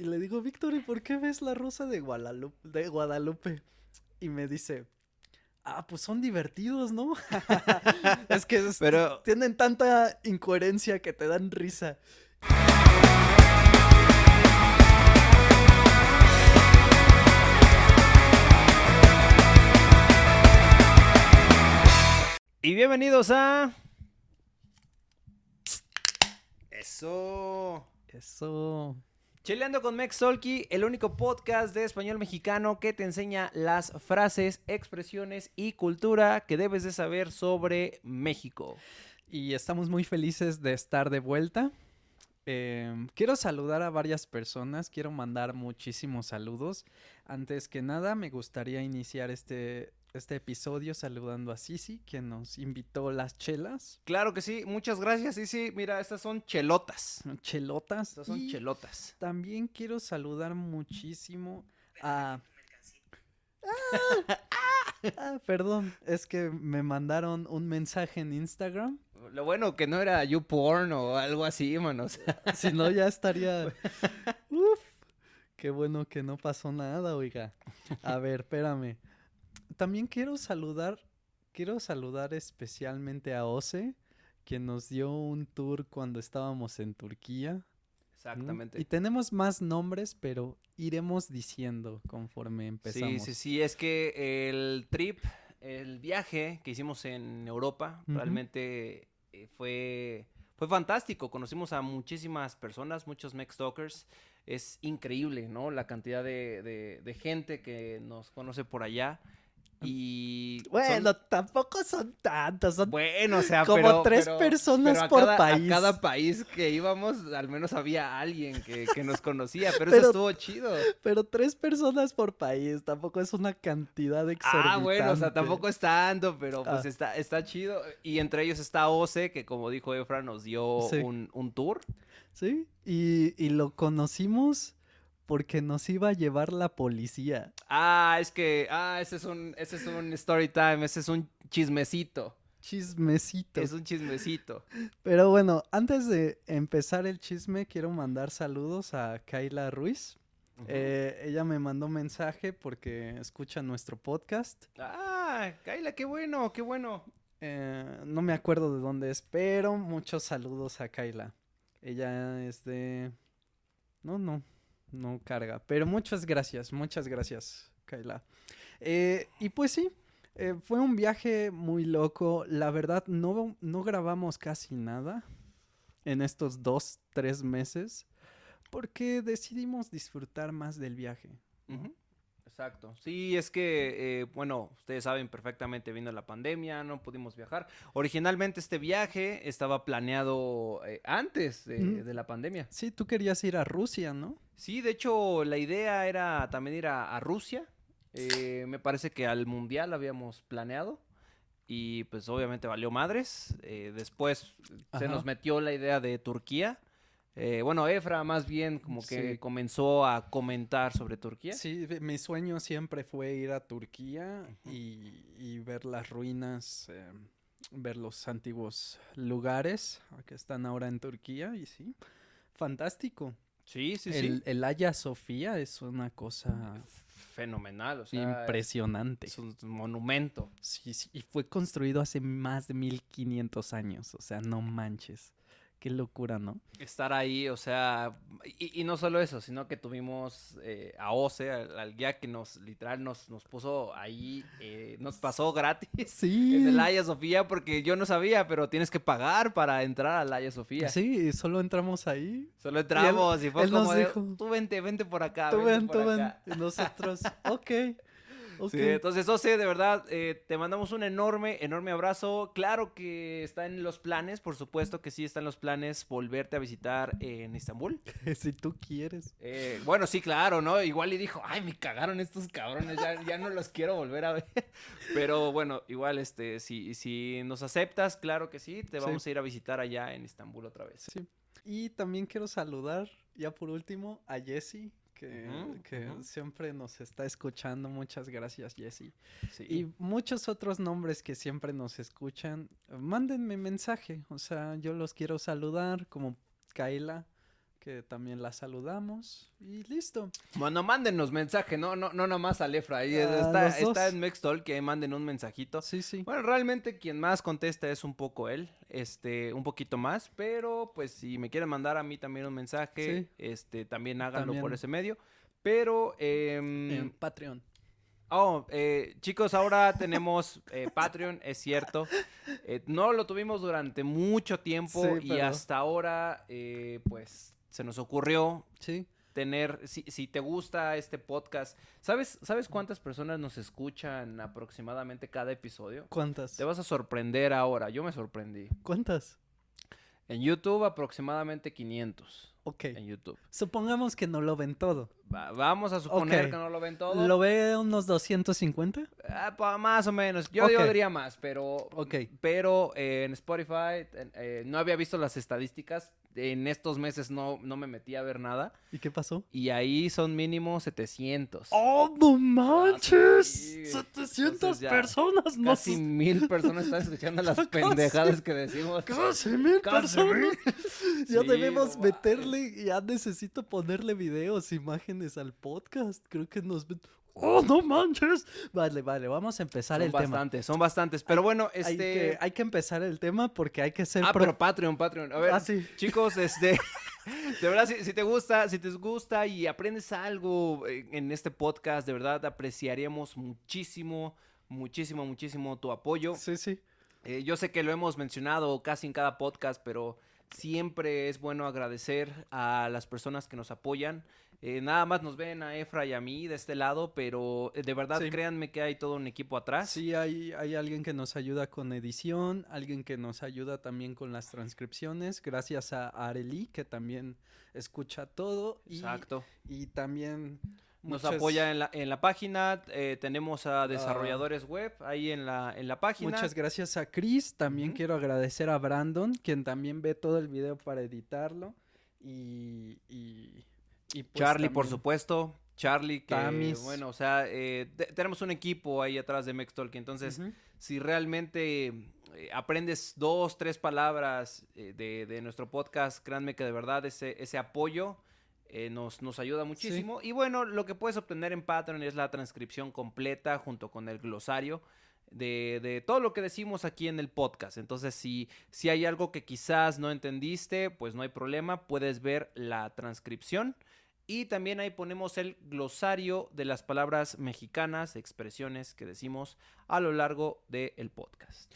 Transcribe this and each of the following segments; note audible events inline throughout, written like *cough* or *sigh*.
Y le digo, Víctor, ¿y por qué ves la rosa de Guadalupe? De Guadalupe? Y me dice, ah, pues son divertidos, ¿no? *laughs* es que Pero- tienen tanta incoherencia que te dan risa. Y bienvenidos a. Eso. Eso. Chileando con Mex Solki, el único podcast de español mexicano que te enseña las frases, expresiones y cultura que debes de saber sobre México. Y estamos muy felices de estar de vuelta. Eh, quiero saludar a varias personas, quiero mandar muchísimos saludos. Antes que nada, me gustaría iniciar este, este episodio saludando a Sisi, quien nos invitó las chelas, Claro que sí, muchas gracias. Sí, mira, estas son chelotas. chelotas. Estas son y chelotas. También quiero saludar muchísimo a... Ah, ah, perdón, es que me mandaron un mensaje en Instagram. Lo bueno que no era YouPorn o algo así, mano. o sea, *laughs* Si no, ya estaría. *laughs* Uf. Qué bueno que no pasó nada, oiga. A ver, espérame. También quiero saludar. Quiero saludar especialmente a Ose, quien nos dio un tour cuando estábamos en Turquía. Exactamente. Y tenemos más nombres, pero iremos diciendo conforme empezamos. Sí, sí, sí, es que el trip, el viaje que hicimos en Europa, realmente eh, fue, fue fantástico. Conocimos a muchísimas personas, muchos Mex Talkers. Es increíble, ¿no? La cantidad de, de- de gente que nos conoce por allá. Y. son- Bueno, tampoco son tantos, son bueno, o sea, como pero- tres pero- personas pero por cada- país. A cada país que íbamos, al menos había alguien que, que nos conocía, pero, Pero- eso estuvo chido. Pero tres personas por país, tampoco es una cantidad exorbitante. Ah, bueno, o sea, tampoco es tanto, pero pues Ah. está, está chido. Y entre ellos está Ose, que como dijo Efra, nos dio Sí. un, un tour. Sí, y, y lo conocimos porque nos iba a llevar la policía. Ah, es que, ah, ese es un, ese es un story time, ese es un chismecito. Chismecito. Es un chismecito. Pero bueno, antes de empezar el chisme, quiero mandar saludos a Kayla Ruiz. Eh, ella me mandó mensaje porque escucha nuestro podcast. Ah, Kaila, qué bueno, qué bueno. Eh, no me acuerdo de dónde es, pero muchos saludos a Kayla. Ella es de... No, no, no carga. Pero muchas gracias, muchas gracias, Kayla. Eh, y pues sí, eh, fue un viaje muy loco. La verdad, no, no grabamos casi nada en estos dos, tres meses porque decidimos disfrutar más del viaje. Exacto. Sí, es que, eh, bueno, ustedes saben perfectamente, vino la pandemia, no pudimos viajar. Originalmente este viaje estaba planeado eh, antes de la pandemia. Sí, tú querías ir a Rusia, ¿no? Sí, de hecho, la idea era también ir a, a Rusia. Eh, me parece que al Mundial habíamos planeado. Y pues obviamente valió madres. Eh, después se nos metió la idea de Turquía. Eh, bueno, Efra más bien como que Sí. comenzó a comentar sobre Turquía. Sí, mi sueño siempre fue ir a Turquía y, y ver las ruinas, eh, ver los antiguos lugares que están ahora en Turquía y sí, fantástico. Sí, sí, el, el Hagia Sofía es una cosa Fenomenal, o sea, impresionante. es un monumento. Sí, sí, y fue construido hace más de 1500 años, o sea, no manches. Qué locura, ¿no? Estar ahí, o sea, y, y no solo eso, sino que tuvimos eh, a Ose, al, al guía que nos, literal, nos, nos puso ahí, eh, nos pasó gratis *laughs* Sí. en el Haya Sofía, porque yo no sabía, pero tienes que pagar para entrar al Haya Sofía. Sí, solo entramos ahí. Solo entramos y, fue él nos como de, dijo, tú vente, vente por acá. Tú ven, tú ven. acá". Y nosotros, *laughs* ok. Sí, entonces, Ose, de verdad, eh, te mandamos un enorme, enorme abrazo. Claro que está en los planes, por supuesto que sí está en los planes volverte a visitar en Estambul. *laughs* si tú quieres. Eh, bueno, sí, claro, ¿no? Igual y dijo, ay, me cagaron estos cabrones, ya, ya no los quiero volver a ver. *laughs* Pero bueno, igual, este, si, si nos aceptas, claro que sí, te Sí. vamos a ir a visitar allá en Estambul otra vez. Sí. Y también quiero saludar, ya por último, a Jesse, que, siempre nos está escuchando. Muchas gracias, Jesse. Sí. Y muchos otros nombres que siempre nos escuchan. Mándenme mensaje, o sea, yo los quiero saludar, como Kaila, que también la saludamos y listo. Bueno, mándenos mensaje, no, no, no nomás a Lefra. Ahí está, está en Mextol, que manden un mensajito. Sí, sí. Bueno, realmente quien más contesta es un poco él, este, un poquito más, pero pues si me quieren mandar a mí también un mensaje, Sí. este, también háganlo por ese medio. Pero, em, En Patreon. oh, eh, chicos, ahora *laughs* tenemos eh, Patreon, es cierto. Eh, no lo tuvimos durante mucho tiempo Sí, y pero- hasta ahora, eh, pues, se nos ocurrió Sí. tener, si, si te gusta este podcast, ¿sabes, ¿sabes cuántas personas nos escuchan aproximadamente cada episodio? ¿Cuántas? Te vas a sorprender ahora, yo me sorprendí. ¿Cuántas? En YouTube aproximadamente 500 Ok. en YouTube. Supongamos que no lo ven todo. Va- vamos a suponer que no lo ven todo. ¿Lo ve unos 250? Ah, pa- más o menos. Yo, Ok. yo diría más, pero, Ok. pero eh, en Spotify eh, no había visto las estadísticas. En estos meses no, no me metí a ver nada. ¿Y qué pasó? Y ahí son mínimo 700. ¡Oh, no manches! sí. 700 Entonces ya personas, no Casi mil personas están escuchando las *laughs* Casi. pendejadas que decimos. Casi mil Casi personas. *laughs* Ya Sí, debemos no meterle, ya necesito ponerle videos, imágenes al podcast. Creo que nos. ¡Oh, no manches! Vale, vale, vamos a empezar Son el tema. bastantes, son bastantes. Pero bueno, Hay, este... que, hay que empezar el tema porque hay que ser Ah, pro- pero Patreon, Patreon. A ver, Ah, sí. chicos, este... *laughs* De verdad, si, si te gusta, si te gusta y aprendes algo en, en este podcast, de verdad apreciaríamos muchísimo, muchísimo, muchísimo tu apoyo. Sí, sí. Eh, yo sé que lo hemos mencionado casi en cada podcast, pero siempre es bueno agradecer a las personas que nos apoyan. Eh, nada más nos ven a Efra y a mí de este lado, pero eh, de verdad Sí. créanme que hay todo un equipo atrás. Sí, hay, hay alguien que nos ayuda con edición, alguien que nos ayuda también con las transcripciones, gracias a Areli, que también escucha todo. Y, Exacto. y también Nos muchas- apoya en la, en la página, eh, tenemos a desarrolladores web ahí en la, en la página. Muchas gracias a Chris. También quiero agradecer a Brandon, quien también ve todo el video para editarlo. Y. y, y pues Charlie, por supuesto. Charlie, que Tamis. bueno, o sea, eh, te- tenemos un equipo ahí atrás de Mextalk, entonces si realmente eh, aprendes dos, tres palabras eh, de, de nuestro podcast, créanme que de verdad ese, ese apoyo eh, nos, nos ayuda muchísimo. Y bueno, lo que puedes obtener en Patreon es la transcripción completa junto con el glosario. De, de todo lo que decimos aquí en el podcast. Entonces, si, si hay algo que quizás no entendiste, pues no hay problema, puedes ver la transcripción. Y también ahí ponemos el glosario de las palabras mexicanas, expresiones que decimos a lo largo del podcast.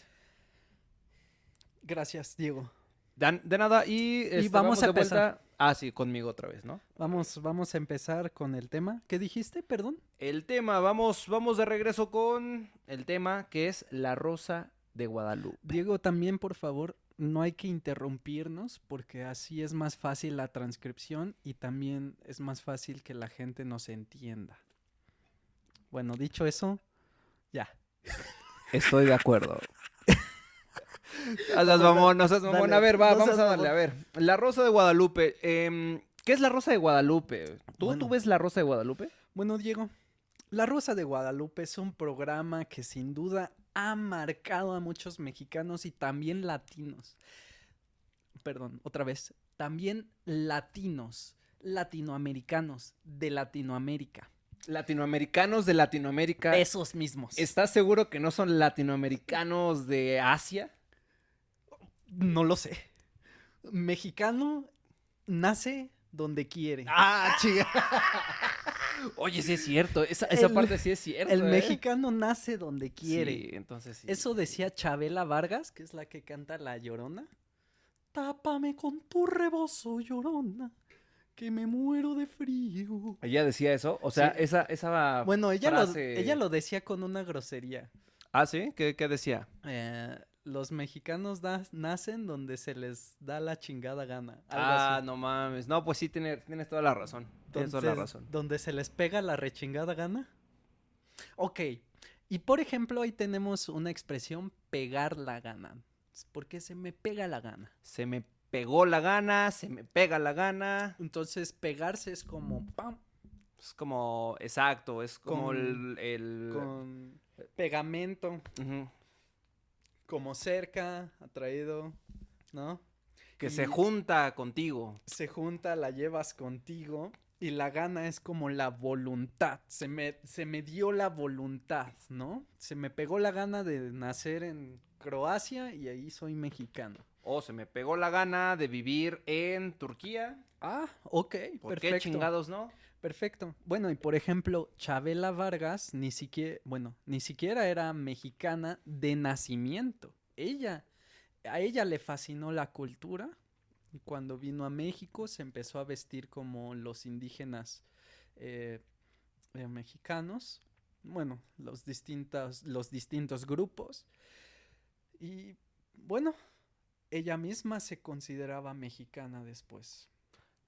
Gracias, Diego. Dan- de nada, y, este, vamos a de vuelta- empezar. Ah, sí, conmigo otra vez, ¿no? Vamos, vamos a empezar con el tema. ¿Qué dijiste? Perdón. El tema, vamos, vamos de regreso con el tema que es la rosa de Guadalupe. Diego, también, por favor, no hay que interrumpirnos porque así es más fácil la transcripción y también es más fácil que la gente nos entienda. Bueno, dicho eso, ya. Estoy de acuerdo. No seas mamón, no seas mamón. Dale, A ver, va, no vamos a darle, mamón. a ver. La Rosa de Guadalupe. em, ¿Qué es la Rosa de Guadalupe? ¿Tú, Bueno. ¿Tú ves la Rosa de Guadalupe? Bueno, Diego, La Rosa de Guadalupe es un programa que sin duda ha marcado a muchos mexicanos y también latinos. Perdón, otra vez. También latinos, latinoamericanos de Latinoamérica. Latinoamericanos de Latinoamérica. Esos mismos. ¿Estás seguro que no son latinoamericanos de Asia? No lo sé. Mexicano nace donde quiere. Ah, chica. Oye, sí es cierto. Esa, esa El- parte sí es cierto. El ¿eh? mexicano nace donde quiere. Sí, entonces sí. Eso decía Chabela Vargas, que es la que canta La Llorona. Tápame con tu rebozo, Llorona, que me muero de frío. Ella decía eso. O sea, Sí. esa, esa. Bueno, ella, lo, ella lo decía con una grosería. Ah, sí. ¿Qué, qué decía? Eh, los mexicanos nacen donde se les da la chingada gana. Ah, así. no mames. No, pues sí, tiene- tienes toda la razón. Tienes toda la razón. Donde se les pega la rechingada gana. Ok. Y por ejemplo, ahí tenemos una expresión pegar la gana. Porque se me pega la gana. Se me pegó la gana, se me pega la gana. Entonces, pegarse es como pam, Es como, exacto, es como Con- el... el- con pegamento, Ujú. Como cerca, atraído, ¿no? Que se junta contigo. se junta, la llevas contigo y la gana es como la voluntad. Se me, se me dio la voluntad, ¿no? Se me pegó la gana de nacer en Croacia y ahí soy mexicano. O se me pegó la gana de vivir en Turquía. Ah, ok, ¿Por perfecto. qué chingados no? Perfecto. Bueno, y por ejemplo, Chabela Vargas ni siquiera, bueno, ni siquiera era mexicana de nacimiento. Ella, a ella le fascinó la cultura. Y cuando vino a México se empezó a vestir como los indígenas eh, eh, mexicanos. Bueno, los los distintos grupos. Y bueno, ella misma se consideraba mexicana después.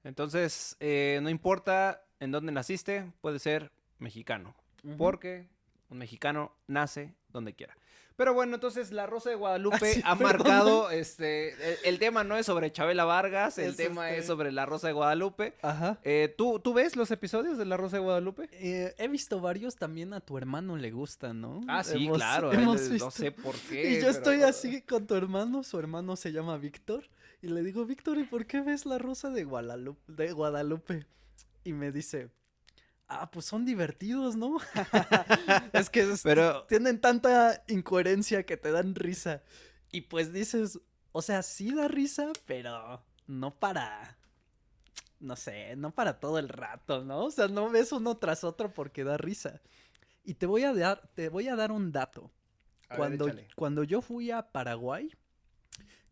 Entonces, eh, no importa en dónde naciste, puede ser mexicano. Porque un mexicano nace donde quiera. Pero bueno, entonces la Rosa de *laughs* Guadalupe Ah, sí, ha perdón. marcado, este, el, el tema no es sobre Chabela Vargas, el Es, tema es este- sobre la Rosa de Guadalupe. Ajá. Eh, ¿tú, ¿Tú ves los episodios de la Rosa de Guadalupe? Eh, he visto varios, también a tu hermano le gustan, ¿no? Ah, sí, Hemos- claro. *laughs* hemos eh, visto. No sé por qué. Y yo pero- estoy así con tu hermano, su hermano se llama Víctor, y le digo, Víctor, ¿y por qué ves la rosa de Guadalupe? De Guadalupe? Y me dice, ah, pues son divertidos, ¿no? *laughs* es que Pero- tienen tanta incoherencia que te dan risa. Y pues dices, o sea, sí da risa, pero no para, no sé, no para todo el rato, ¿no? O sea, no ves uno tras otro porque da risa. Y te voy a dar, te voy a dar un dato. A Cuando, cuando yo fui a Paraguay,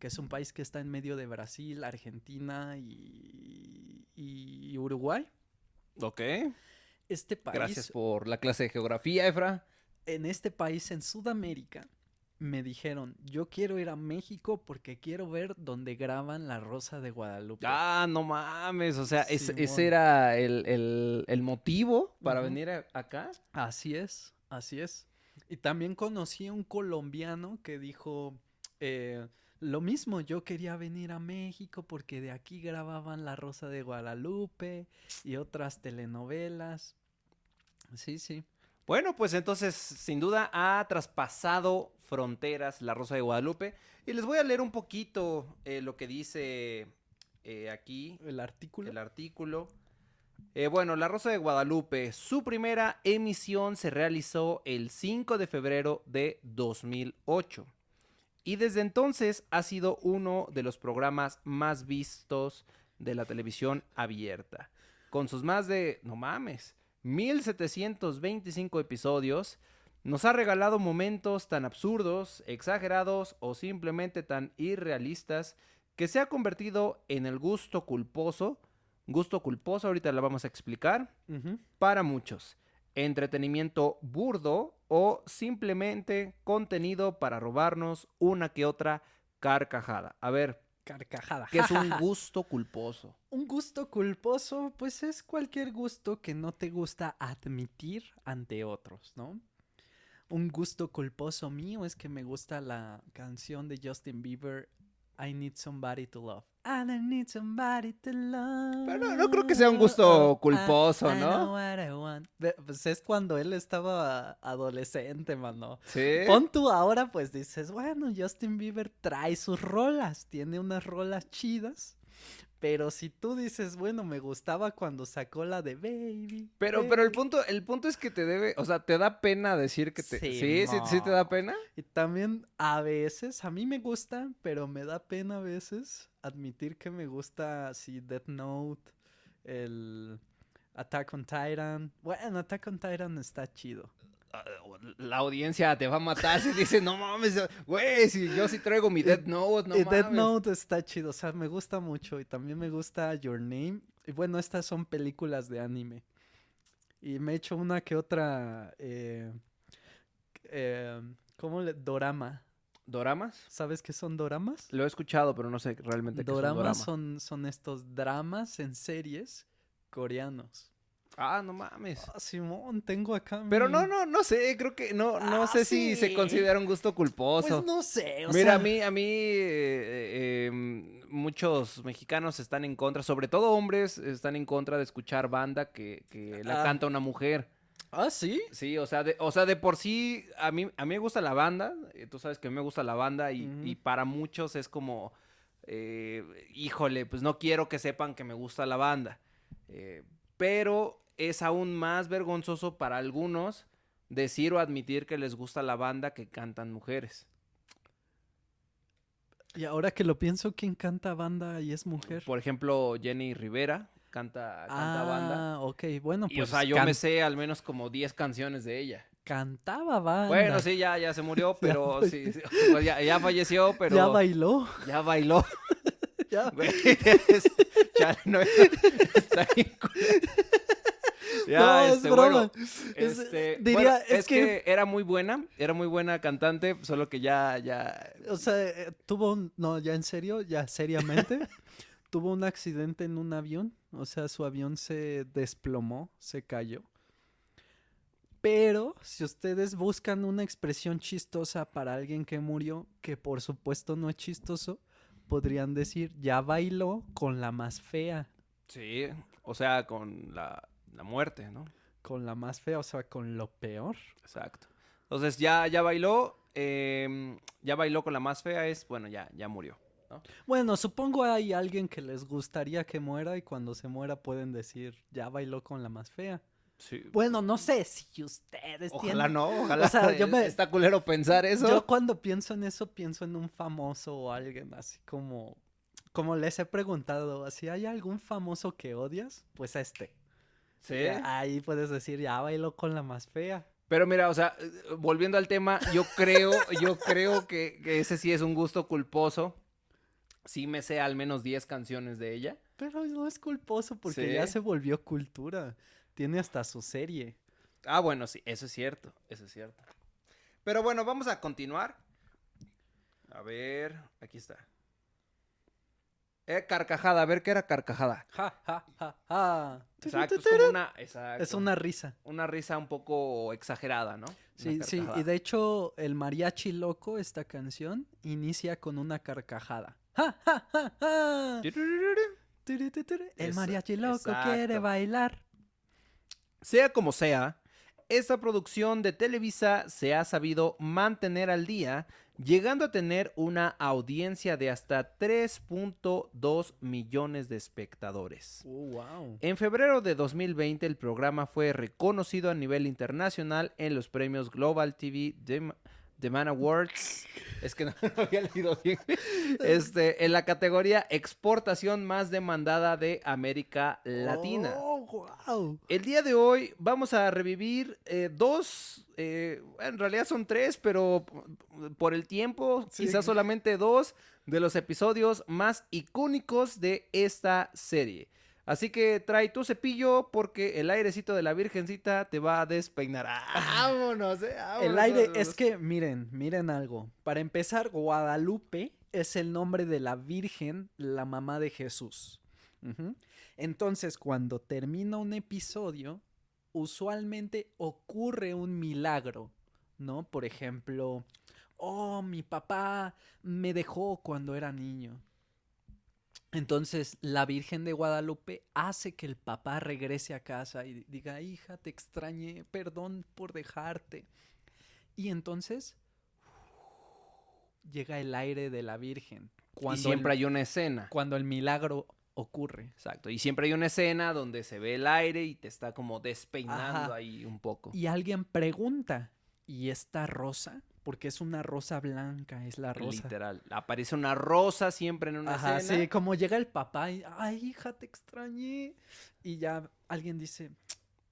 que es un país que está en medio de Brasil, Argentina y, y Uruguay, Ok. este país, Gracias por la clase de geografía, Efra. en este país en Sudamérica, me dijeron, yo quiero ir a México porque quiero ver donde graban La Rosa de Guadalupe. Ah, no mames. O sea, es- ese era el, el- el motivo para venir a- acá. Así es, así es. Y también conocí a un colombiano que dijo eh, lo mismo, yo quería venir a México porque de aquí grababan La Rosa de Guadalupe y otras telenovelas. Sí, sí. Bueno, pues entonces, sin duda, ha traspasado fronteras la Rosa de Guadalupe. Y les voy a leer un poquito eh, lo que dice eh, aquí El artículo. el artículo. Eh, bueno, La Rosa de Guadalupe, su primera emisión se realizó el 5 de febrero de 2008. Y desde entonces ha sido uno de los programas más vistos de la televisión abierta. Con sus más de, no mames, 1725 episodios, nos ha regalado momentos tan absurdos, exagerados o simplemente tan irrealistas que se ha convertido en el gusto culposo, gusto culposo, ahorita la vamos a explicar, para muchos. Entretenimiento burdo o simplemente contenido para robarnos una que otra carcajada. A ver, Carcajada. ¿qué es un *laughs* gusto culposo? Un gusto culposo, pues es cualquier gusto que no te gusta admitir ante otros, ¿no? Un gusto culposo mío es que me gusta la canción de Justin Bieber, I Need Somebody to Love. I need somebody to love. Pero no- no creo que sea un gusto I- culposo, I ¿no? know what I want. Pues es cuando él estaba adolescente, mano. Sí. Pon tú ahora, pues dices, bueno, Justin Bieber trae sus rolas, tiene unas rolas chidas. Pero si tú dices, bueno, me gustaba cuando sacó la de Baby. Pero, pero el baby", punto, el punto es que te debe, o sea, te da pena decir que te. Sí, sí, sí, sí te da pena. Y también a veces, a mí me gusta, pero me da pena a veces admitir que me gusta así Death Note, el Attack on Titan. Bueno, Attack on Titan está chido. Ah, La audiencia te va a matar si dice, no mames, güey, si yo sí traigo mi Death Note, no y mames. Death Note está chido, o sea, me gusta mucho. Y también me gusta Your Name. Y bueno, estas son películas de anime. Y me he hecho una que otra. Eh, eh, ¿Cómo le.? Dorama. ¿Doramas? ¿Sabes qué son doramas? Lo he escuchado, pero no sé realmente qué es un Doramas dorama. son, son estos dramas en series coreanos. Ah, no mames. Ah, Simón, tengo acá. Pero mi- no, no, no sé, creo que no, no Ah, sé si se considera un gusto culposo. Pues no sé. o Mira, sea, a mí, a mí, eh, eh, em, muchos mexicanos están en contra, sobre todo hombres, están en contra de escuchar banda que, que la Ah. canta una mujer. Ah, sí. Sí, o sea, de, o sea, de por sí, a mí, a mí me gusta la banda, eh, tú sabes que a mí me gusta la banda y para muchos es como, eh, híjole, pues no quiero que sepan que me gusta la banda. Eh, pero es aún más vergonzoso para algunos decir o admitir que les gusta la banda que cantan mujeres. Y ahora que lo pienso, ¿quién canta banda y es mujer? Por ejemplo, Jenny Rivera canta, canta banda. Ah, ok, bueno, Y, pues. o sea, yo can- me sé al menos como 10 canciones de ella. Cantaba banda. Bueno, sí, ya, ya se murió, *laughs* pero pues. sí, sí, pues ya, ya falleció, pero Ya bailó. ya bailó. *laughs* Ya. *laughs* Es- chale, no, está bien. Ya, No, es este, broma. bueno, Es- este, diría, bueno, es es, que- que... era muy buena, era muy buena cantante, solo que ya, ya, O sea, eh, tuvo un. No, ya en serio, ya seriamente. tuvo un accidente en un avión. O sea, su avión se desplomó, se cayó. Pero si ustedes buscan una expresión chistosa para alguien que murió, que por supuesto no es chistoso, podrían decir, ya bailó con la más fea. sí, o sea, con la, la muerte, ¿no? Con la más fea, o sea, con lo peor. Exacto. Entonces ya, ya bailó, em, ya bailó con la más fea, es, bueno, ya, ya murió. Bueno, supongo hay alguien que les gustaría que muera y cuando se muera pueden decir, ya bailó con la más fea. Sí. Bueno, no sé si ustedes Ojalá tienen... no, ojalá. O sea, yo *laughs* me- Está culero pensar eso. Yo cuando pienso en eso, pienso en un famoso o alguien así como... Como les he preguntado, si hay algún famoso que odias, pues este. Sí. Ahí puedes decir, ya bailó con la más fea. Pero mira, o sea, eh, volviendo al tema, yo creo, yo creo que, que ese sí es un gusto culposo. Sí me sé al menos 10 canciones de ella. Pero no es culposo porque Sí. ya se volvió cultura. Tiene hasta su serie. Ah, bueno, sí, eso es cierto, eso es cierto. Pero bueno, vamos a continuar. A ver, aquí está. Eh, carcajada, a ver qué era carcajada. Ja, ja, ja, ja. Exacto, es como una, exacto, Es una risa. una risa un poco exagerada, ¿no? Sí, sí, y de hecho el mariachi loco, esta canción, inicia con una carcajada. El mariachi loco quiere bailar. Sea como sea, esta producción de Televisa se ha sabido mantener al día, llegando a tener una audiencia de hasta 3.2 millones de espectadores. Oh, wow. En febrero de 2020 el programa fue reconocido a nivel internacional en los premios Global TV Dem- Demand Awards. Es que no *laughs* había leído bien. *laughs* Este, en la categoría exportación más demandada de América Latina. Oh, wow. El día de hoy vamos a revivir eh, dos, eh, en realidad son tres, pero por el tiempo, Sí. quizás solamente dos de los episodios más icónicos de esta serie. Así que trae tu cepillo porque el airecito de la virgencita te va a despeinar. *laughs* ¡Ah, ¡Vámonos! eh, El vámonos, aire, vámonos. es que miren, miren algo. Para empezar, Guadalupe es el nombre de la Virgen, la mamá de Jesús. Entonces, cuando termina un episodio, usualmente ocurre un milagro, ¿no? Por ejemplo, oh, mi papá me dejó cuando era niño. Entonces, la Virgen de Guadalupe hace que el papá regrese a casa y diga, hija, te extrañé, perdón por dejarte. Y entonces llega el aire de la Virgen. Y Cuando siempre el, hay una escena. cuando el milagro ocurre. Exacto. Y siempre hay una escena donde se ve el aire y te está como despeinando Ajá. ahí un poco. Y alguien pregunta, ¿y esta rosa? Porque es una rosa blanca, es la rosa. Literal. Aparece una rosa siempre en una Ajá, escena. sí, como llega el papá y, ay, hija, te extrañé. Y ya alguien dice,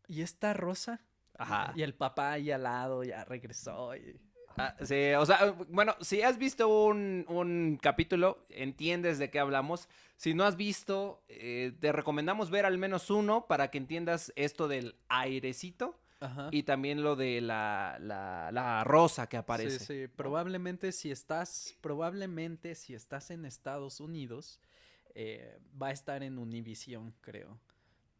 ¿y esta rosa? Ajá. Y el papá ahí al lado ya regresó. y- Ah, sí, o sea, bueno, si has visto un, un capítulo, entiendes de qué hablamos. Si no has visto, eh, te recomendamos ver al menos uno para que entiendas esto del airecito Ajá. y también lo de la, la, la rosa que Sí, aparece. sí, probablemente si estás, probablemente si estás en Estados Unidos, eh, va a estar en Univision, creo.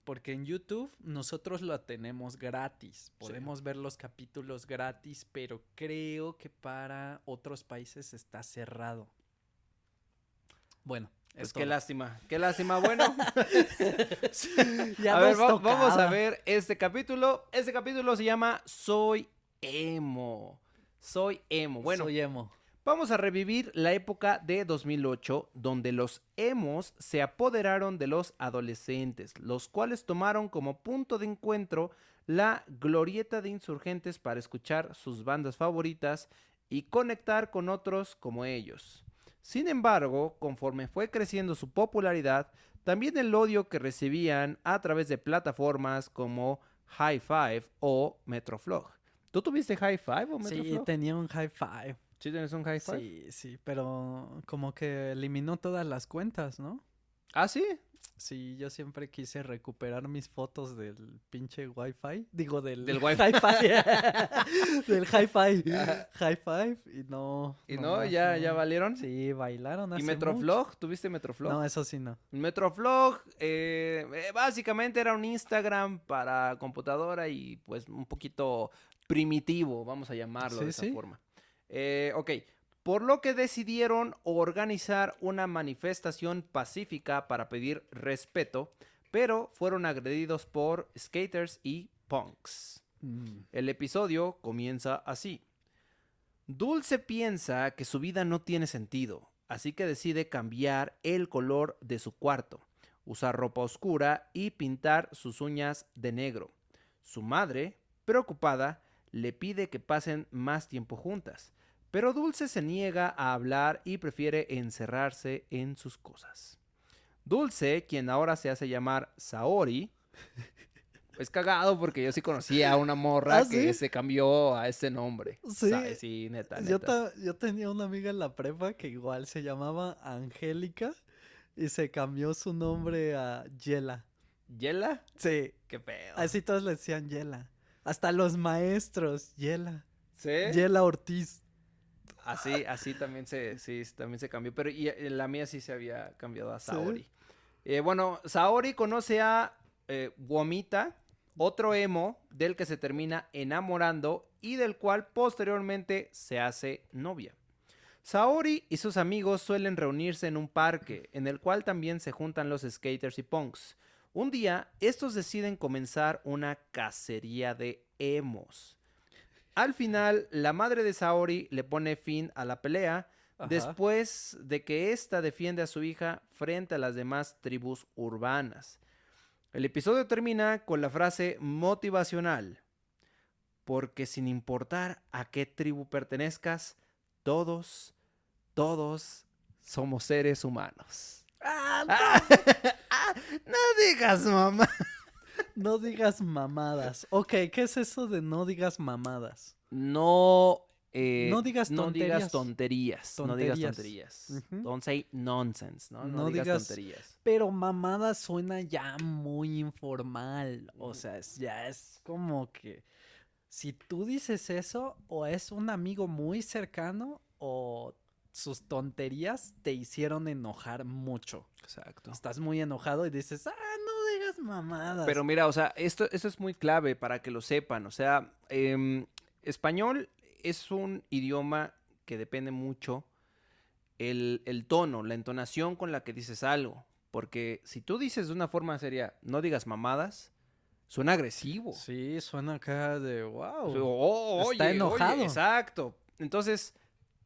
Porque en YouTube nosotros lo tenemos gratis. Podemos ver los capítulos gratis, pero creo que para otros países está cerrado. Bueno, Es todo. lástima, qué lástima. Bueno, *laughs* *laughs* Ya a ver, va- vamos a ver este capítulo. Este capítulo se llama Soy Emo. Soy Emo. Bueno, Soy emo. Vamos a revivir la época de 2008, donde los emos se apoderaron de los adolescentes, los cuales tomaron como punto de encuentro la glorieta de insurgentes para escuchar sus bandas favoritas y conectar con otros como ellos. Sin embargo, conforme fue creciendo su popularidad, también el odio que recibían a través de plataformas como High Five o Metroflog. ¿Tú tuviste High Five o Sí, Metroflog? tenía un high five. ¿Sí tienes un High Five? Sí, sí, pero como que eliminó todas las cuentas, ¿no? ¿Ah, sí? Sí, yo siempre quise recuperar mis fotos del pinche Wi-Fi. Digo, del, Del *laughs* Wi-Fi. *laughs* Del Hi-Fi. Ajá. Hi-Fi. Y no. ¿Y no? ¿Ya, no. ya valieron? Sí, bailaron ¿Y hace Metroflog? ¿Tuviste. Metroflog? No, eso sí no. Metroflog eh, eh, básicamente era un Instagram para computadora y pues un poquito primitivo, vamos a llamarlo Sí, de esa sí. forma. Eh, ok, por lo que decidieron organizar una manifestación pacífica para pedir respeto, pero fueron agredidos por skaters y punks. Mm. El episodio comienza así. Dulce piensa que su vida no tiene sentido, así que decide cambiar el color de su cuarto, usar ropa oscura y pintar sus uñas de negro. Su madre, preocupada, le pide que pasen más tiempo juntas, pero Dulce se niega a hablar y prefiere encerrarse en sus cosas. Dulce, quien ahora se hace llamar Saori, es cagado porque yo sí conocía a una morra *laughs* ¿Ah, que sí? se cambió a ese nombre. Sí. Sa- sí, neta, Yo, neta. ta- yo tenía una amiga en la prepa que igual se llamaba Angélica y se cambió su nombre a Yela. ¿Yela? Sí, Qué pedo. así todos le decían Yela. Hasta los maestros, Yela. ¿Sí? Yela Ortiz. Así, así también se, sí, también se cambió. Pero y, eh, la mía sí se había cambiado a ¿Sí? Saori. Eh, bueno, Saori conoce a eh, Womita, otro emo del que se termina enamorando y del cual posteriormente se hace novia. Saori y sus amigos suelen reunirse en un parque, en el cual también se juntan los skaters y punks. Un día, estos deciden comenzar una cacería de emos. Al final, la madre de Saori le pone fin a la pelea Ajá. después de que ésta defiende a su hija frente a las demás tribus urbanas. El episodio termina con la frase motivacional, porque sin importar a qué tribu pertenezcas, todos, todos somos seres humanos. ¡Ah, *laughs* Ah, ah, no digas, mamá. No digas mamadas. Ok, ¿qué es eso de no digas mamadas? No, eh, No digas no digas tonterías. tonterías. No digas Tonterías. tonterías. Don't say nonsense, ¿no? No, No digas, digas- tonterías. Pero mamada suena ya muy informal. O sea, es- ya es como que si tú dices eso, o es un amigo muy cercano, o sus tonterías te hicieron enojar mucho. Exacto. Estás muy enojado y dices, ah, mamadas. Pero mira, o sea, esto, esto es muy clave para que lo sepan. O sea, em, español es un idioma que depende mucho el, el tono, la entonación con la que dices algo. Porque si tú dices de una forma seria, no digas mamadas, suena agresivo. Sí, suena acá de wow. O sea, "Oh, Está oye, oye", enojado. exacto. Entonces,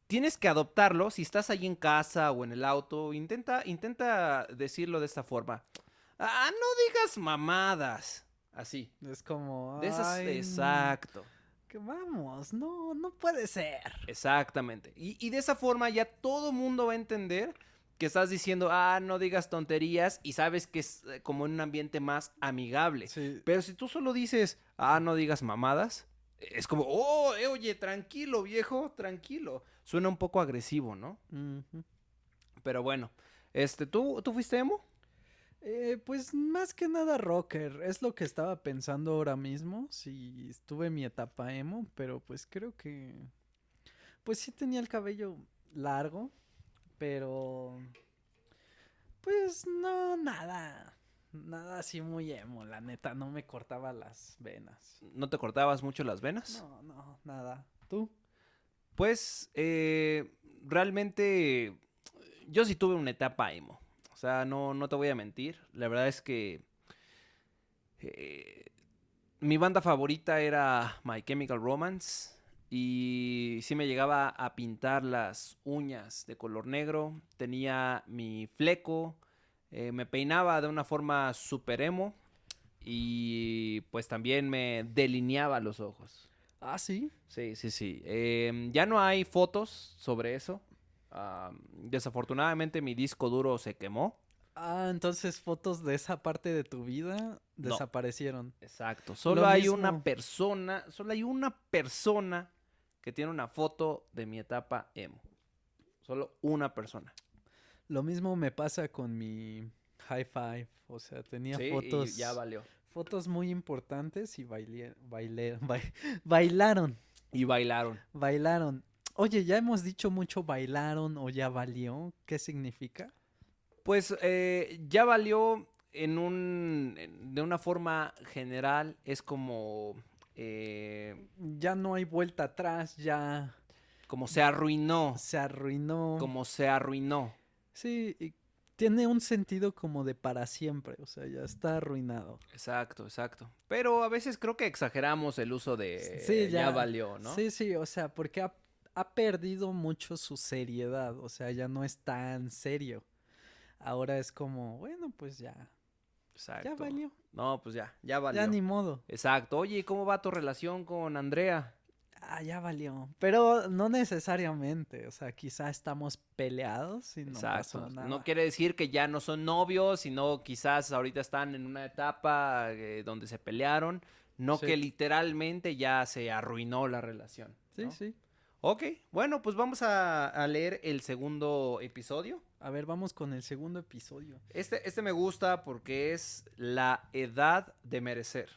tienes que adoptarlo. Si estás ahí en casa o en el auto, intenta, intenta decirlo de esta forma. Ah, no digas mamadas. Así. Es como. De esas, "Ay, exacto. Que vamos, no, no puede ser. Exactamente. Y, y de esa forma ya todo mundo va a entender que estás diciendo, ah, no digas tonterías y sabes que es eh, como en un ambiente más amigable. Sí. Pero si tú solo dices, ah, no digas mamadas, es como, oh, eh, oye, tranquilo, viejo, tranquilo. Suena un poco agresivo, ¿no? Pero bueno, este, ¿tú, ¿tú fuiste emo? Eh, pues más que nada rocker, es lo que estaba pensando ahora mismo, si estuve en mi etapa emo, pero pues creo que, pues sí tenía el cabello largo, pero, pues no, nada, nada así muy emo, la neta, no me cortaba las venas. ¿No te cortabas mucho las venas? No, no, nada. ¿Tú? Pues eh, realmente yo sí tuve una etapa emo. Sea, no, no te voy a mentir. La verdad es que eh, mi banda favorita era My Chemical Romance. y sí me llegaba a pintar las uñas de color negro, tenía mi fleco, eh, me peinaba de una forma super emo y pues también me delineaba los ojos. Ah, sí. Sí, sí, sí. Em, ya no hay fotos sobre eso. Desafortunadamente mi disco duro se quemó. Ah, entonces fotos de esa parte de tu vida No. desaparecieron. Exacto. Solo Lo hay una persona, solo hay una persona que tiene una foto de mi etapa emo. Solo una persona. Lo mismo me pasa con mi high five. O sea, tenía Sí, fotos, y ya valió. fotos muy importantes y bailé, bailé, *laughs* bai- bailaron, Y bailaron. bailaron. Oye, ya hemos dicho mucho bailaron o ya valió. ¿Qué significa? Pues eh, ya valió en un, de una forma general, es como, eh, Ya no hay vuelta atrás, ya como se arruinó, se arruinó. como se arruinó. Sí, y tiene un sentido como de para siempre, o sea, ya está arruinado. Exacto, exacto. Pero a veces creo que exageramos el uso de Sí, ya, ya. valió, ¿no? Sí, sí, o sea, porque ha, perdido mucho su seriedad, o sea, ya no es tan serio. Ahora es como, bueno, pues ya, Exacto. ya valió, No, pues ya, ya valió. ya ni modo. Exacto. Oye, ¿y ¿cómo va tu relación con Andrea? Ah, ya valió. Pero no necesariamente, o sea, quizá estamos peleados y no Exacto. pasó nada. No quiere decir que ya no son novios, sino quizás ahorita están en una etapa eh, donde se pelearon. No Sí. que literalmente ya se arruinó la relación. Sí, sí. Ok, bueno, pues vamos a, a leer el segundo episodio. A ver, vamos con el segundo episodio. Este, este me gusta porque es la edad de merecer.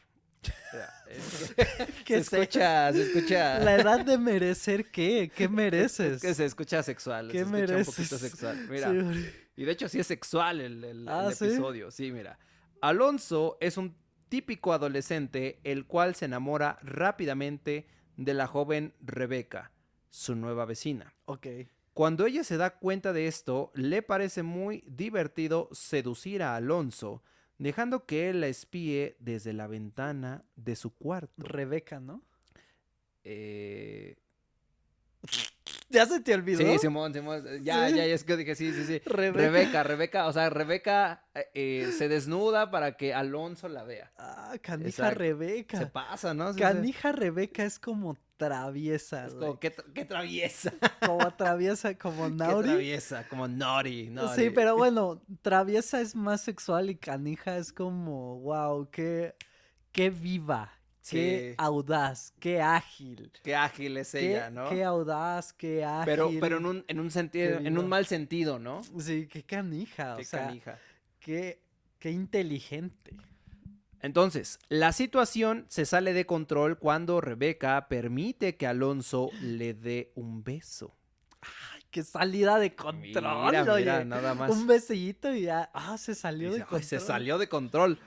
Es *laughs* que- ¿Qué se escucha, se escucha. La edad de merecer qué? ¿Qué mereces? Es que se escucha sexual. ¿Qué se escucha mereces? un poquito sexual. Mira, Sí, y de hecho sí es sexual el, el- el Ah, ¿sí? episodio. Sí, mira. Alonso es un típico adolescente el cual se enamora rápidamente de la joven Rebeca, su nueva vecina. Ok. Cuando ella se da cuenta de esto, le parece muy divertido seducir a Alonso, dejando que él la espíe desde la ventana de su cuarto. Rebeca, ¿no? Eh, *laughs* ¿Ya se te olvidó? Sí, Simón, Simón. Ya, Sí. ya, ya es que dije sí, sí, sí. Rebeca. Rebeca, Rebeca, o sea, Rebeca eh, eh, se desnuda para que Alonso la vea. Ah, canija Exacto. Se Rebeca. pasa, ¿no? Sí, sí. Canija Rebeca es como traviesa, Es como, qué, qué traviesa. Como *laughs* traviesa, como Qué Nauri. traviesa, como naughty. Sí, pero bueno, traviesa es más sexual y canija es como, wow, qué, qué viva, qué Sí. audaz, qué ágil. Qué ágil es Qué, ella, ¿no? qué audaz, qué ágil. Pero, pero en un, en un sentido, en un mal sentido, ¿no? Sí, qué canija, Qué o sea, canija. qué, qué inteligente. Entonces, la situación se sale de control cuando Rebeca permite que Alonso le dé un beso. Ay, qué salida de control, Mira, mira, oye. nada más. Un besillito y ya, ah, se salió Dice, de "Ay, control. se salió de control.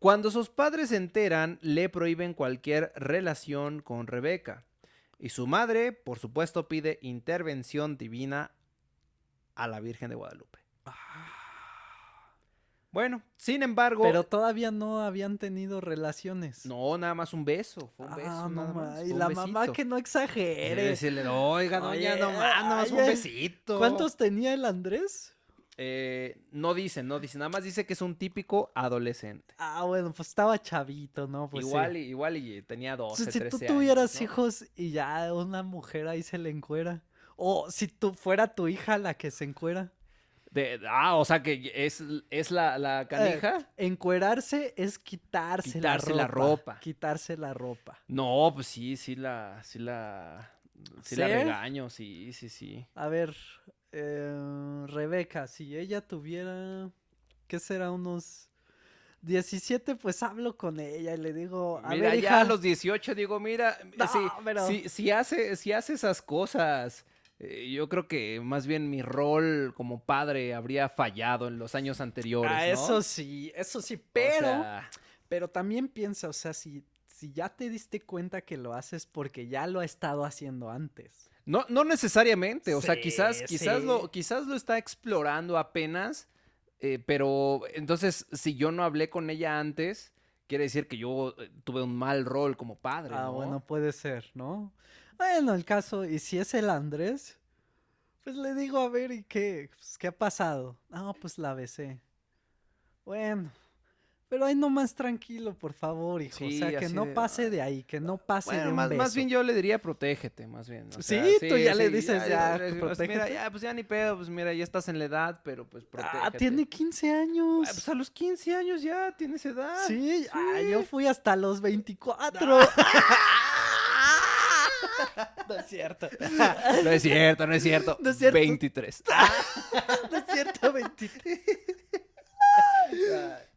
Cuando sus padres se enteran, le prohíben cualquier relación con Rebeca. Y su madre, por supuesto, pide intervención divina a la Virgen de Guadalupe. Bueno, sin embargo, Pero todavía no habían tenido relaciones. no, nada más un beso. Fue un beso. ah, no nada ma- más, Y la mamá que no exagere. decirle, oiga, no Oye, más, nada más un besito. ¿Cuántos tenía el Andrés? Eh, no dice, no dice, nada más dice que es un típico adolescente. Ah, bueno, pues estaba chavito, ¿no? Pues sí. igual, y, igual y tenía 12, Si, si 13 tú años, tuvieras ¿no? hijos y ya una mujer ahí se le encuera. O si tú fuera tu hija la que se encuera. De- ah, o sea que es, es la, la canija. Encuerarse es quitarse, Quitarse la la ropa. Quitarse la ropa. No, pues sí, sí la, sí la, sí la ¿Sí? regaño, sí, sí, sí. A ver, eh, Rebeca, si ella tuviera, ¿qué será? Unos 17, pues hablo con ella y le digo, a Mira, ver, ya hija, a los 18 digo, mira, No, si, pero- si, si hace, si hace esas cosas, eh, yo creo que más bien mi rol como padre habría fallado en los años anteriores, Ah, ¿no? eso sí, eso sí, O pero, sea, pero también piensa, o sea, si, si ya te diste cuenta que lo haces porque ya lo ha estado haciendo antes. No, no necesariamente, o sea, quizás, quizás, sí. lo, quizás lo está explorando apenas, eh, pero entonces, si yo no hablé con ella antes, quiere decir que yo eh, tuve un mal rol como padre. Ah, ¿no? bueno, puede ser, ¿no? Bueno, el caso, y si es el Andrés, pues le digo, a ver, ¿y qué? Pues, ¿Qué ha pasado? No, pues la besé. Bueno, pero ahí nomás tranquilo, por favor, hijo. Sí, o sea, que no de, pase de ahí, que no pase de un más, más bien yo le diría protégete, más bien. o Sí, tú ya le dices, ya, pues, Mira, ya, pues ya ni pedo, pues mira, ya estás en la edad, pero pues protégete. Ah, tiene 15 años. Ah, pues a los 15 años ya tienes edad. Sí, ah, yo fui hasta los 24. *laughs* no es cierto. No es cierto, no es cierto. No es cierto. 23. *laughs* No es cierto, 23.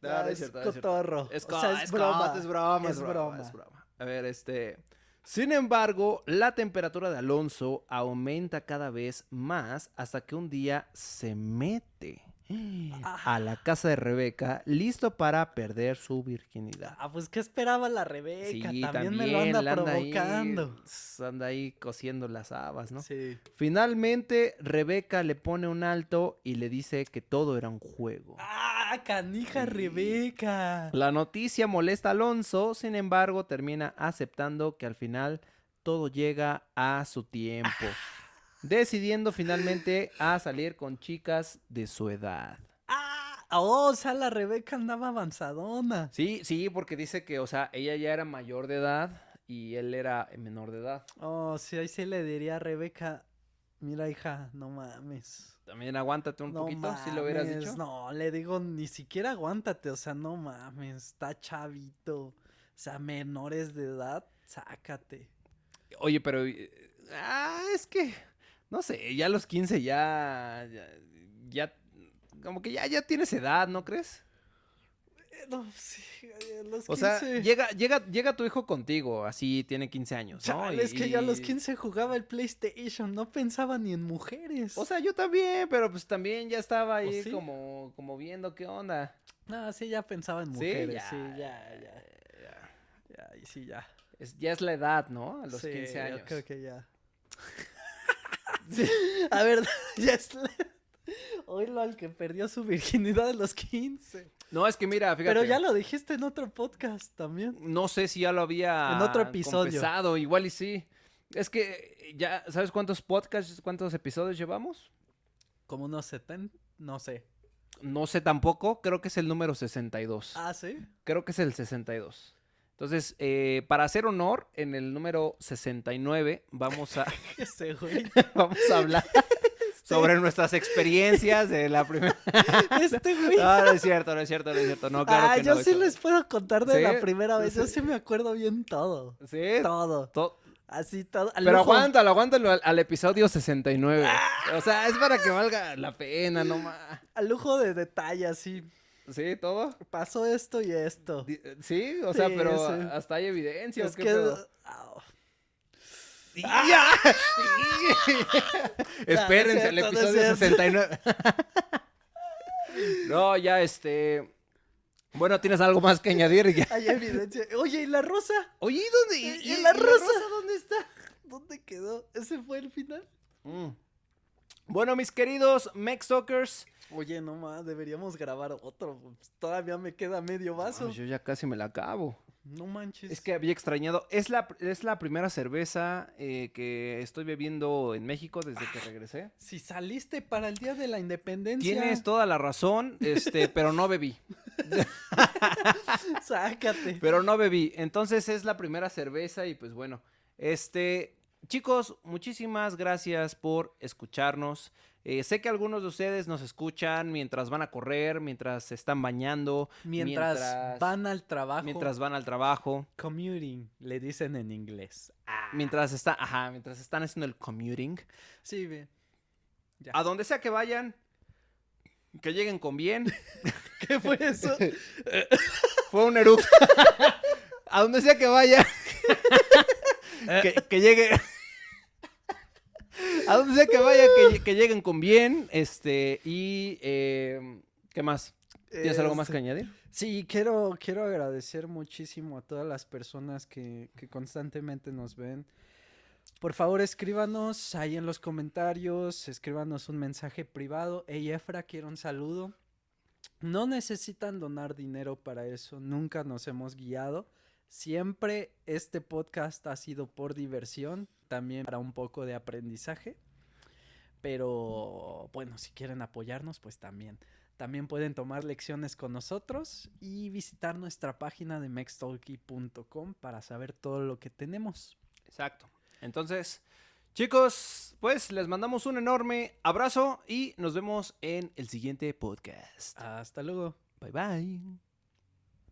No, No, no es es cierto, no es cierto. cotorro. Es, o co- sea, es, es broma. Es broma, broma. es broma. A ver, este. Sin embargo, la temperatura de Alonso aumenta cada vez más hasta que un día se mete *gasps* a la casa de Rebeca listo para perder su virginidad. Ah, pues ¿qué esperaba la Rebeca? Sí, también, me lo anda provocando. anda ahí cosiendo las habas, ¿no? Sí. Finalmente, Rebeca le pone un alto y le dice que todo era un juego. Ah, canija Sí. Rebeca. La noticia molesta a Alonso, sin embargo, termina aceptando que al final todo llega a su tiempo, *laughs* decidiendo finalmente a salir con chicas de su edad. Ah, oh, o sea, la Rebeca andaba avanzadona. Sí, sí, porque dice que, o sea, ella ya era mayor de edad y él era menor de edad. Oh, sí, ahí sí le diría a Rebeca, mira hija, no mames. También aguántate un no poquito, si lo hubieras dicho. No, le digo, ni siquiera aguántate, o sea, no mames, está chavito. O sea, menores de edad, sácate. Oye, pero... eh, Ah, es que... No sé, ya a los 15 ya... Ya... ya- como que ya, ya tienes edad, ¿no crees? Eh, No, sí, a los O sea, 15. llega, llega, llega tu hijo contigo, así tiene 15 años, ¿no? Chale, es que ya a los Y- 15 jugaba el PlayStation, no pensaba ni en mujeres. O sea, yo también, pero pues también ya estaba ahí sí? como, como viendo qué onda. no, sí, ya pensaba en Sí, mujeres, ya, sí, ya, ya, ya. ya, y sí, ya. Es, ya es la edad, ¿no? A los Sí, 15 años. Yo creo que ya. A ver, *laughs* ya es la... Oílo al que perdió su virginidad a los 15. No, es que mira, fíjate. Pero ya lo dijiste en otro podcast también. No sé si ya lo había En otro episodio. confesado, igual y sí. Es que ya, ¿sabes cuántos podcasts, cuántos episodios llevamos? Como unos 70, no sé. No sé tampoco, creo que es el número 62. Ah, sí. Creo que es el 62. Entonces, eh, para hacer honor, en el número 69 vamos a, *laughs* Ese güey. *laughs* vamos a hablar *laughs* sobre nuestras experiencias de la primera... Este güey. No, no es cierto, no es cierto, no es cierto. No, claro ah, que yo no, sí eso- les puedo contar de ¿Sí? la primera vez. Yo Sí. me acuerdo bien todo. Sí, Todo. to- Así todo. Pero lujo. aguántalo, aguántalo al, al episodio 69. Ah. O sea, es para que valga la pena, no más. Al lujo de detalle, así. ¿Sí? ¿Todo? Pasó esto y esto. Di- Sí, o sea, Sí, pero sí. hasta hay evidencia. ¿o Es que. pedo? Ah, ¡Ya! *laughs* Espérense, el episodio cierto. 69. *laughs* no, ya este. Bueno, tienes algo más que añadir. Ya. Hay evidencia. Oye, ¿y la rosa? Oye, ¿y dónde? ¿Y, y la rosa? dónde está? ¿Dónde quedó? ¿Ese fue el final? Mm. Bueno, mis queridos Mextalkers. Oye, no más, deberíamos grabar otro. Todavía me queda medio vaso. Ay, yo ya casi me la acabo. No manches. Es que había extrañado. Es la, es la primera cerveza eh, que estoy bebiendo en México desde que regresé. Si saliste para el día de la independencia. Tienes toda la razón, este, *laughs* pero no bebí. *laughs* Sácate. Pero no bebí. Entonces es la primera cerveza y pues bueno. Este, chicos, muchísimas gracias por escucharnos. Eh, sé que algunos de ustedes nos escuchan mientras van a correr, mientras se están bañando, Mientras, mientras- van al trabajo. mientras van al trabajo, Commuting, le dicen en inglés. Ah, mientras está, ajá, mientras están haciendo el commuting. sí, bien. Ya. A donde sea que vayan, que lleguen con bien. *laughs* ¿Qué fue eso? *laughs* Fue un eructo. *laughs* A donde sea que vaya. que, que llegue. A donde sea que vaya, que, que lleguen con bien. Este, y. eh, ¿Qué más? ¿Tienes algo más que Este, añadir? Sí, quiero, quiero agradecer muchísimo a todas las personas que, que constantemente nos ven. Por favor, escríbanos ahí en los comentarios, escríbanos un mensaje privado. Hey, Efra, quiero un saludo. No necesitan donar dinero para eso, nunca nos hemos guiado. Siempre este podcast ha sido por diversión, también para un poco de aprendizaje. Pero bueno, si quieren apoyarnos, pues también. También pueden tomar lecciones con nosotros y visitar nuestra página de mextalky.com para saber todo lo que tenemos. Exacto. Entonces, chicos, pues les mandamos un enorme abrazo y nos vemos en el siguiente podcast. Hasta luego. Bye bye.